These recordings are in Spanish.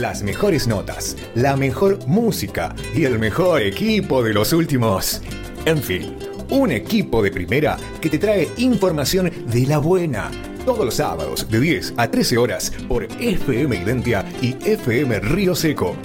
las mejores notas, la mejor música y el mejor equipo de los últimos. En fin, un equipo de primera que te trae información de la buena. Todos los sábados de 10 a 13 horas por FM Identia y FM Río Seco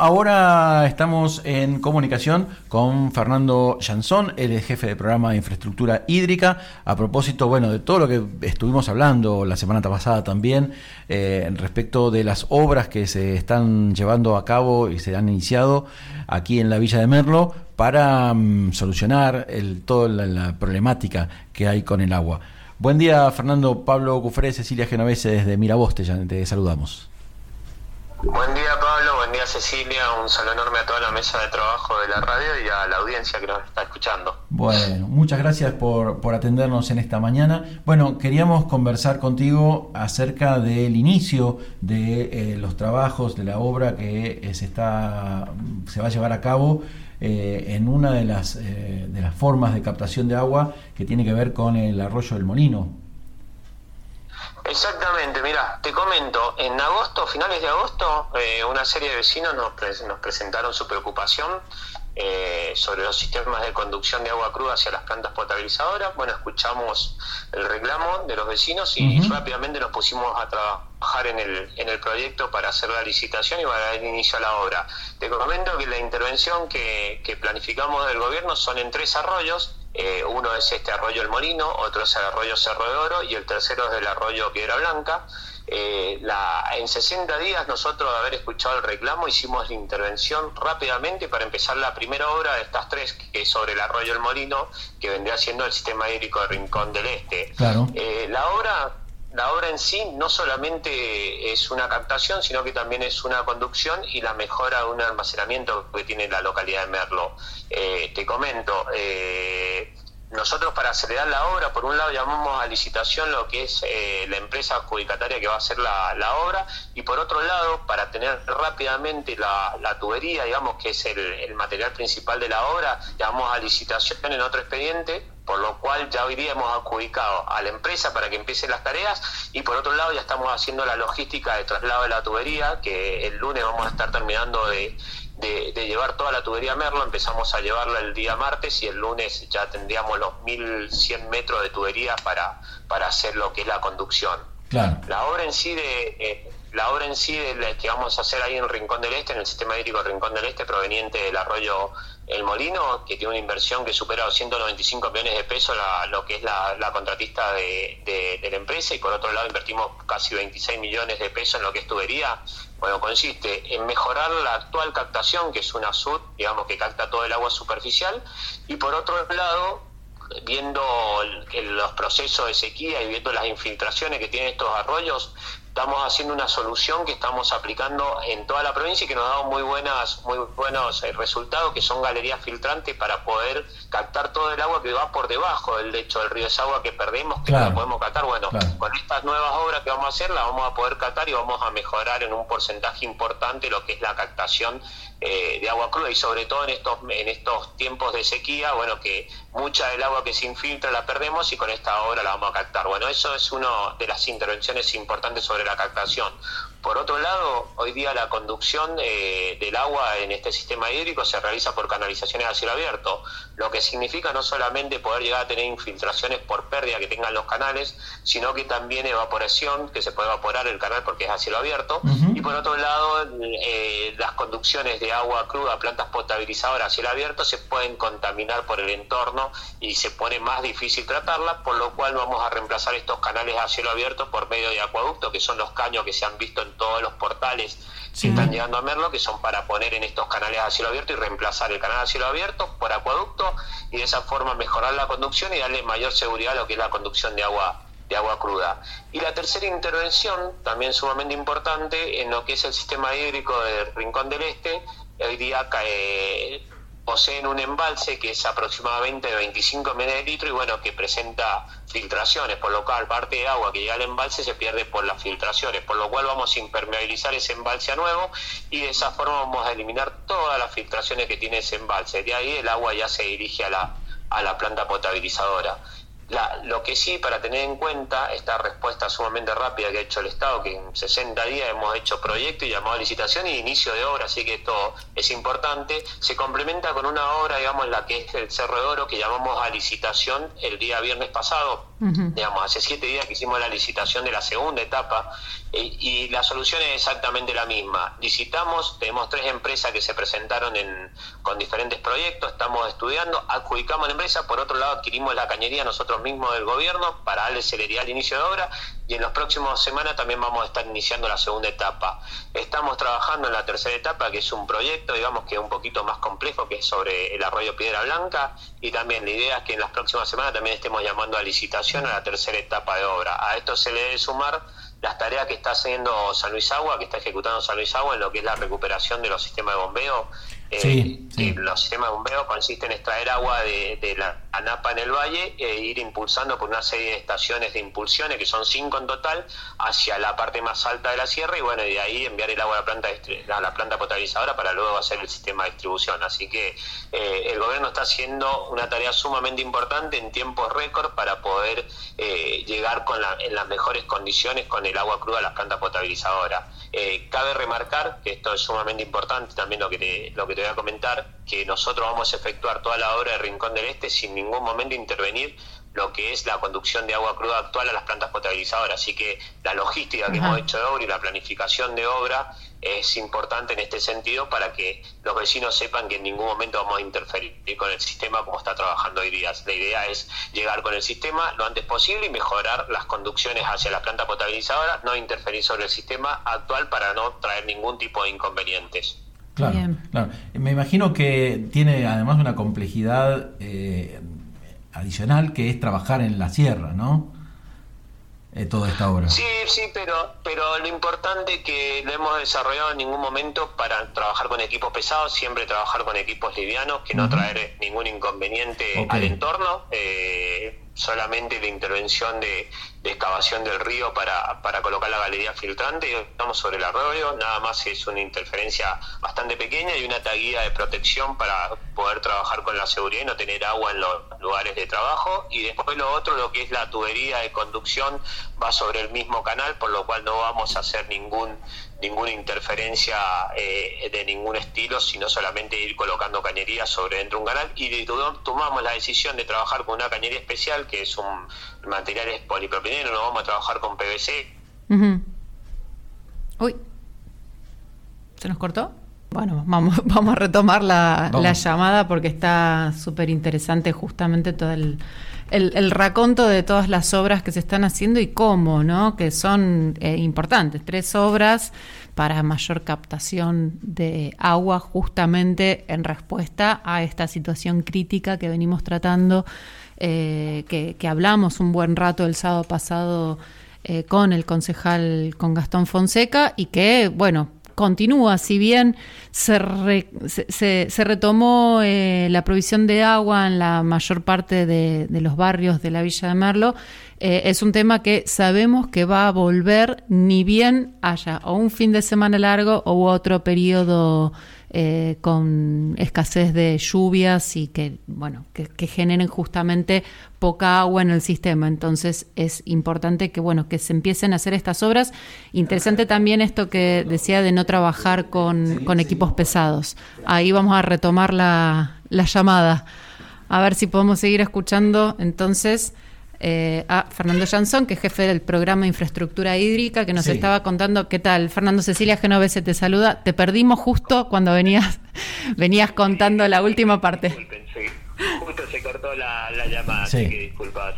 ahora estamos en comunicación con Fernando Jansón, es jefe de programa de infraestructura hídrica. A propósito, bueno, de todo lo que estuvimos hablando la semana pasada también, eh, respecto de las obras que se están llevando a cabo y se han iniciado aquí en la Villa de Merlo para mm, solucionar el, toda la, problemática que hay con el agua. Buen día, Fernando, Pablo Cufré, Cecilia Genovese, desde Miraboste, ya te saludamos. Buen día Pablo, buen día Cecilia, un saludo enorme a toda la mesa de trabajo de la radio y a la audiencia que nos está escuchando. Bueno, muchas gracias por, por atendernos en esta mañana. Bueno, queríamos conversar contigo acerca del inicio de eh, los trabajos, de la obra que eh, se, está, se va a llevar a cabo eh, en una de las, de las formas de captación de agua que tiene que ver con el arroyo del molino. Exactamente, mira, te comento, en agosto, finales de agosto, eh, una serie de vecinos nos, nos presentaron su preocupación eh, sobre los sistemas de conducción de agua cruda hacia las plantas potabilizadoras. Bueno, escuchamos el reclamo de los vecinos y rápidamente nos pusimos a trabajar en el, en el proyecto para hacer la licitación y para dar inicio a la obra. Te comento que la intervención que, que planificamos del gobierno son en tres arroyos eh, uno es este arroyo El Molino, otro es el arroyo Cerro de Oro y el tercero es el arroyo Piedra Blanca. Eh, la, en 60 días nosotros de haber escuchado el reclamo hicimos la intervención rápidamente para empezar la primera obra de estas tres, que es sobre el arroyo El Molino, que vendría siendo el sistema hídrico de Rincón del Este. Eh, la obra la obra en sí no solamente es una captación, sino que también es una conducción y la mejora de un almacenamiento que tiene la localidad de Merlo. Eh, te comento, eh, nosotros para acelerar la obra, por un lado llamamos a licitación lo que es eh, la empresa adjudicataria que va a hacer la, obra y por otro lado, para tener rápidamente la, tubería, digamos que es el, material principal de la obra, llamamos a licitación en otro expediente, por lo cual ya hoy día hemos adjudicado a la empresa para que empiece las tareas y por otro lado ya estamos haciendo la logística de traslado de la tubería, que el lunes vamos a estar terminando de de, llevar toda la tubería a Merlo, empezamos a llevarla el día martes y el lunes ya tendríamos los 1100 metros de tubería para, para hacer lo que es la conducción. La obra en sí de eh, la obra en sí de que vamos a hacer ahí en Rincón del Este, en el sistema hídrico Rincón del Este, proveniente del arroyo El Molino, que tiene una inversión que supera 295 millones de pesos, lo que es la, contratista de, la empresa, y por otro lado invertimos casi 26 millones de pesos en lo que es tubería, bueno, consiste en mejorar la actual captación, que es una SUD, digamos que capta todo el agua superficial, y por otro lado, viendo los procesos de sequía y viendo las infiltraciones que tienen estos arroyos, estamos haciendo una solución que estamos aplicando en toda la provincia y que nos ha dado muy buenas muy buenos eh, resultados que son galerías filtrantes para poder captar todo el agua que va por debajo del lecho del río. Esa agua que perdemos que no la podemos captar. Bueno con estas nuevas obras que vamos a hacer la vamos a poder captar y vamos a mejorar en un porcentaje importante lo que es la captación eh, de agua cruda y sobre todo en estos en estos tiempos de sequía bueno que mucha del agua que se infiltra la perdemos y con esta obra la vamos a captar bueno eso es una de las intervenciones importantes sobre la captación. Por otro lado, hoy día la conducción eh, del agua en este sistema hídrico se realiza por canalizaciones a cielo abierto, lo que significa no solamente poder llegar a tener infiltraciones por pérdida que tengan los canales, sino que también evaporación, que se puede evaporar el canal porque es a cielo abierto, y por otro lado, eh, las conducciones de agua cruda, plantas potabilizadoras a cielo abierto, se pueden contaminar por el entorno y se pone más difícil tratarlas, por lo cual vamos a reemplazar estos canales a cielo abierto por medio de acueducto, que son los caños que se han visto en todos los portales que están llegando a Merlo, que son para poner en estos canales a cielo abierto y reemplazar el canal a cielo abierto por acueducto y de esa forma mejorar la conducción y darle mayor seguridad a lo que es la conducción de agua de agua cruda. Y la tercera intervención, también sumamente importante, en lo que es el sistema hídrico del Rincón del Este, hoy día cae poseen un embalse que es aproximadamente de 25 mililitros y bueno, que presenta filtraciones, por lo cual parte de agua que llega al embalse se pierde por las filtraciones, por lo cual vamos a impermeabilizar ese embalse a nuevo y de esa forma vamos a eliminar todas las filtraciones que tiene ese embalse. De ahí el agua ya se dirige a la, a la planta potabilizadora. Lo que sí, para tener en cuenta esta respuesta sumamente rápida que ha hecho el Estado, que en 60 días hemos hecho proyecto y llamado a licitación y inicio de obra, así que esto es importante, se complementa con una obra, digamos, la que es el Cerro de Oro, que llamamos a licitación el día viernes pasado, digamos, hace siete días que hicimos la licitación de la segunda etapa, eh, y la solución es exactamente la misma. Licitamos, tenemos tres empresas que se presentaron en, con diferentes proyectos, estamos estudiando, adjudicamos la empresa, por otro lado adquirimos la cañería nosotros mismos del gobierno para darle celeridad al inicio de obra y en las próximas semanas también vamos a estar iniciando la segunda etapa. Estamos trabajando en la tercera etapa, que es un proyecto, digamos que un poquito más complejo, que es sobre el arroyo Piedra Blanca, y también la idea es que en las próximas semanas también estemos llamando a licitación a la tercera etapa de obra. A esto se le debe sumar las tareas que está haciendo San Luis Agua, que está ejecutando San Luis Agua en lo que es la recuperación de los sistemas de bombeo. Eh, los sistemas de bombeo consisten en extraer agua de, la ANAPA en el valle e ir impulsando por una serie de estaciones de impulsiones, que son cinco en total, hacia la parte más alta de la sierra y bueno, y de ahí enviar el agua a la planta, a la planta potabilizadora para luego hacer el sistema de distribución. Así que eh, el gobierno está haciendo una tarea sumamente importante en tiempos récord para poder eh, llegar con en las mejores condiciones con el agua cruda a las plantas potabilizadoras. Cabe remarcar que esto es sumamente importante, también lo que, te, lo que te voy a comentar, que nosotros vamos a efectuar toda la obra de Rincón del Este sin ningún momento intervenir lo que es la conducción de agua cruda actual a las plantas potabilizadoras. Así que la logística que hemos hecho de obra y la planificación de obra es importante en este sentido para que los vecinos sepan que en ningún momento vamos a interferir con el sistema como está trabajando hoy día. La idea es llegar con el sistema lo antes posible y mejorar las conducciones hacia la planta potabilizadora, no interferir sobre el sistema actual para no traer ningún tipo de inconvenientes. Claro, claro. Me imagino que tiene además una complejidad eh, adicional que es trabajar en la sierra, ¿no? Eh, toda esta obra. Sí, sí, pero, pero lo importante que lo hemos desarrollado en ningún momento para trabajar con equipos pesados, siempre trabajar con equipos livianos, que no traer ningún inconveniente al entorno. Eh, solamente la intervención de, excavación del río para, para, colocar la galería filtrante. Estamos sobre el arroyo, nada más es una interferencia bastante pequeña y una taguía de protección para poder trabajar con la seguridad y no tener agua en los lugares de trabajo. Y después lo otro, lo que es la tubería de conducción, va sobre el mismo canal, por lo cual no vamos a hacer ningún ninguna interferencia eh, de ningún estilo, sino solamente ir colocando cañería sobre dentro de un canal y tomamos la decisión de trabajar con una cañería especial que es un material es polipropileno, no vamos a trabajar con PVC. Uy, ¿se nos cortó? Bueno, vamos, vamos a retomar la, la llamada porque está súper interesante justamente todo el el, raconto de todas las obras que se están haciendo y cómo, ¿no? Que son eh, importantes. Tres obras para mayor captación de agua justamente en respuesta a esta situación crítica que venimos tratando, eh, que, hablamos un buen rato el sábado pasado eh, con el concejal, con Gastón Fonseca, y que, bueno, continúa, si bien se, se, retomó eh, la provisión de agua en la mayor parte de, los barrios de la Villa de Merlo, eh, es un tema que sabemos que va a volver ni bien haya o un fin de semana largo o otro periodo eh, con escasez de lluvias y que, bueno, que, generen justamente poca agua en el sistema. Entonces es importante que, bueno, que se empiecen a hacer estas obras. Interesante también esto que decía de no trabajar con, con equipos pesados. Ahí vamos a retomar la, la llamada. A ver si podemos seguir escuchando entonces eh, a Fernando Jansón, que es jefe del programa de infraestructura hídrica, que nos estaba contando qué tal. Fernando Cecilia Genovese te saluda. Te perdimos justo cuando venías, venías contando la última parte. Justo se cortó la, llamada, así que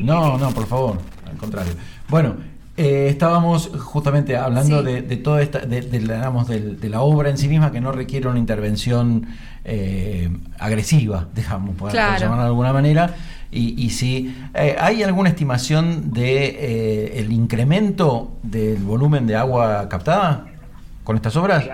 No, no, por favor, al contrario. Bueno, eh, estábamos justamente hablando de, de, toda esta, de, de, la obra en sí misma que no requiere una intervención eh, agresiva, digamos, por, llamarlo de alguna manera. Y, y si eh, hay alguna estimación de el incremento del volumen de agua captada con estas obras.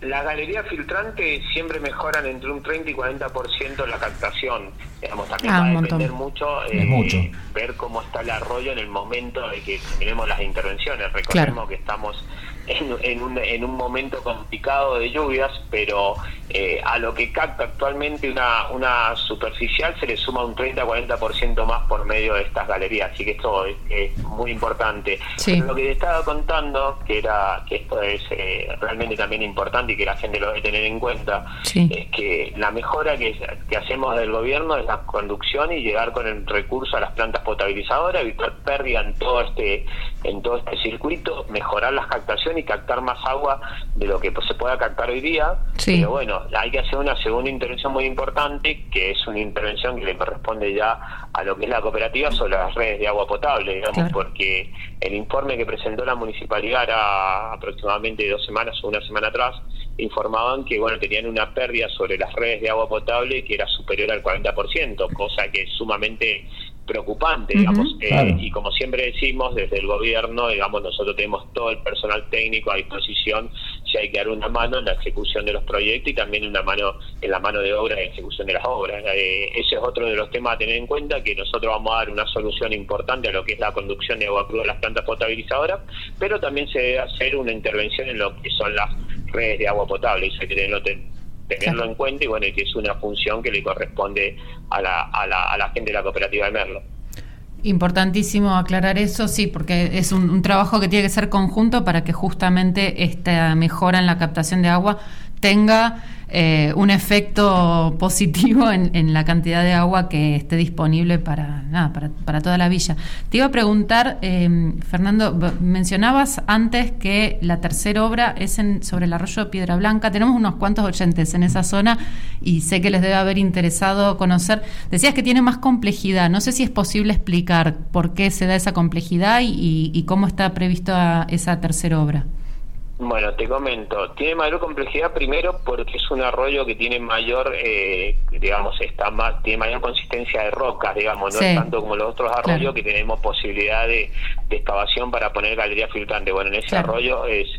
Las galerías filtrantes siempre mejoran entre un 30 y 40% la captación. Digamos, también ah, va a depender mucho, eh, ver cómo está el arroyo en el momento de que terminemos las intervenciones. Recordemos que estamos en, un, en un momento complicado de lluvias, pero eh, a lo que capta actualmente una, una superficial se le suma un 30-40% más por medio de estas galerías, así que esto es, muy importante. lo que te estaba contando, que era que esto es eh, realmente también importante y que la gente lo debe tener en cuenta, es que la mejora que, que hacemos del gobierno es la conducción y llegar con el recurso a las plantas potabilizadoras, evitar pérdida en todo este en todo este circuito, mejorar las captaciones y captar más agua de lo que pues, se pueda captar hoy día. Pero bueno, hay que hacer una segunda intervención muy importante, que es una intervención que le corresponde ya a lo que es la cooperativa sobre las redes de agua potable, digamos, porque el informe que presentó la municipalidad era aproximadamente dos semanas o una semana atrás, informaban que bueno tenían una pérdida sobre las redes de agua potable que era superior al 40%, cosa que es sumamente preocupante, digamos, eh, y como siempre decimos desde el gobierno, digamos, nosotros tenemos todo el personal técnico a disposición si hay que dar una mano en la ejecución de los proyectos y también una mano en la mano de obra en ejecución de las obras. Eh, ese es otro de los temas a tener en cuenta, que nosotros vamos a dar una solución importante a lo que es la conducción de agua cruda a las plantas potabilizadoras, pero también se debe hacer una intervención en lo que son las redes de agua potable, y eso hay que tenerlo tenerlo en cuenta y bueno, que es una función que le corresponde a la, a la, a la gente de la cooperativa de Merlo. Importantísimo aclarar eso, sí, porque es un, trabajo que tiene que ser conjunto para que justamente esta mejora en la captación de agua tenga eh, un efecto positivo en, la cantidad de agua que esté disponible para, nada, para, toda la villa. Te iba a preguntar, em, Fernando, mencionabas antes que la tercera obra es en, sobre el arroyo de Piedra Blanca. Tenemos unos cuantos oyentes en esa zona y sé que les debe haber interesado conocer. Decías que tiene más complejidad. No sé si es posible explicar por qué se da esa complejidad y, y cómo está prevista esa tercera obra. Bueno, te comento, tiene mayor complejidad primero porque es un arroyo que tiene mayor, eh, digamos, está más, tiene mayor consistencia de rocas, digamos, no es tanto como los otros arroyos que tenemos posibilidad de, excavación para poner galería filtrante. Bueno, en ese arroyo es,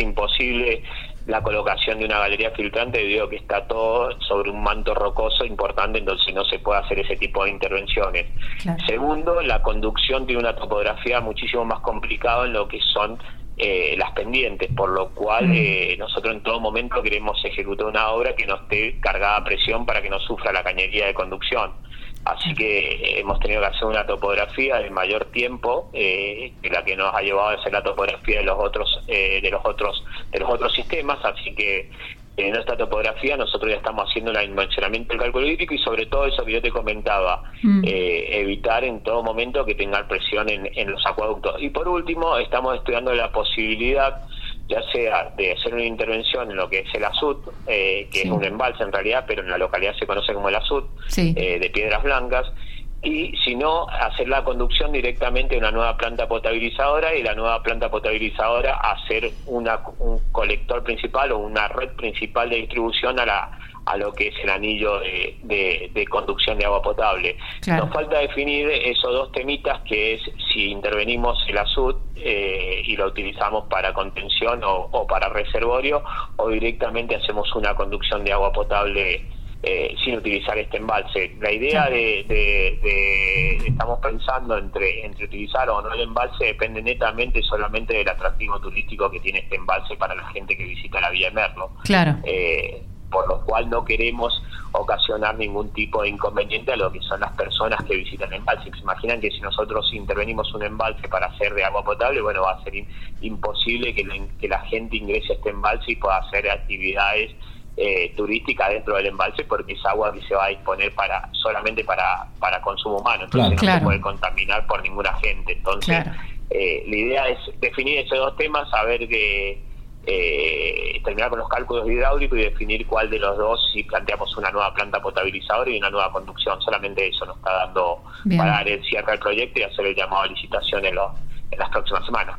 imposible la colocación de una galería filtrante debido a que está todo sobre un manto rocoso importante, entonces no se puede hacer ese tipo de intervenciones. Segundo, la conducción tiene una topografía muchísimo más complicada en lo que son eh, las pendientes, por lo cual mm. eh, nosotros en todo momento queremos ejecutar una obra que no esté cargada a presión para que no sufra la cañería de conducción. Así que eh, hemos tenido que hacer una topografía de mayor tiempo que la que nos ha llevado a hacer la topografía de los otros de los otros de los otros sistemas. Así que en esta topografía nosotros ya estamos haciendo el dimensionamiento del cálculo hídrico y sobre todo eso que yo te comentaba, mm. eh, evitar en todo momento que tenga presión en, los acueductos. Y por último, estamos estudiando la posibilidad ya sea de hacer una intervención en lo que es el azud, eh, que es un embalse en realidad, pero en la localidad se conoce como el azud, eh, de piedras blancas, y si no, hacer la conducción directamente a una nueva planta potabilizadora y la nueva planta potabilizadora hacer una, un colector principal o una red principal de distribución a la a lo que es el anillo de, de, conducción de agua potable. Nos falta definir esos dos temitas, que es si intervenimos el azud eh, y lo utilizamos para contención o, o para reservorio, o directamente hacemos una conducción de agua potable eh, sin utilizar este embalse. La idea de, estamos pensando entre, entre utilizar o no el embalse depende netamente solamente del atractivo turístico que tiene este embalse para la gente que visita la Villa de Merlo. Claro. Eh, por lo cual no queremos ocasionar ningún tipo de inconveniente a lo que son las personas que visitan el embalse. Se imaginan que si nosotros intervenimos un embalse para hacer de agua potable, bueno, va a ser imposible que que la gente ingrese a este embalse y pueda hacer actividades eh, turística dentro del embalse porque es agua que se va a disponer para solamente para, para consumo humano, entonces no se puede contaminar por ninguna gente. Entonces, eh, la idea es definir esos dos temas, saber que eh, terminar con los cálculos hidráulicos y definir cuál de los dos si planteamos una nueva planta potabilizadora y una nueva conducción. Solamente eso nos está dando para dar el cierre al proyecto y hacer el llamado a licitación en, en las próximas semanas.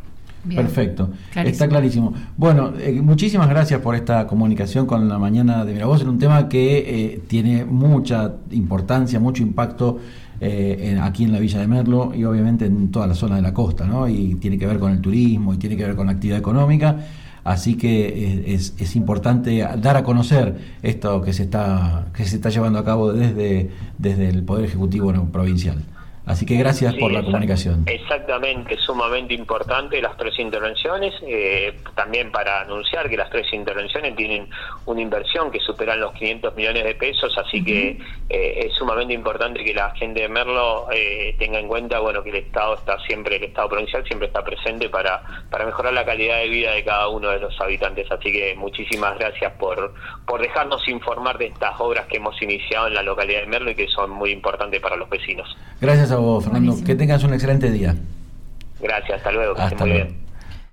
Perfecto, está clarísimo. Bueno, eh, muchísimas gracias por esta comunicación con la mañana de Miravoz en un tema que eh, tiene mucha importancia, mucho impacto eh, aquí en la Villa de Merlo y obviamente en toda la zona de la costa, ¿no? Y tiene que ver con el turismo y tiene que ver con la actividad económica. Así que es, es, importante dar a conocer esto que se está que se está llevando a cabo desde, desde el Poder Ejecutivo provincial. Así que gracias por la comunicación. Exactamente, sumamente importante las tres intervenciones. Eh, también para anunciar que las tres intervenciones tienen una inversión que superan los 500 millones de pesos, así que eh, es sumamente importante que la gente de Merlo eh, tenga en cuenta bueno que el Estado está siempre, el Estado provincial siempre está presente para, para mejorar la calidad de vida de cada uno de los habitantes. Así que muchísimas gracias por, por dejarnos informar de estas obras que hemos iniciado en la localidad de Merlo y que son muy importantes para los vecinos. Gracias a vos, Fernando. Que tengas un excelente día. Gracias, hasta luego. Que hasta luego. Bien.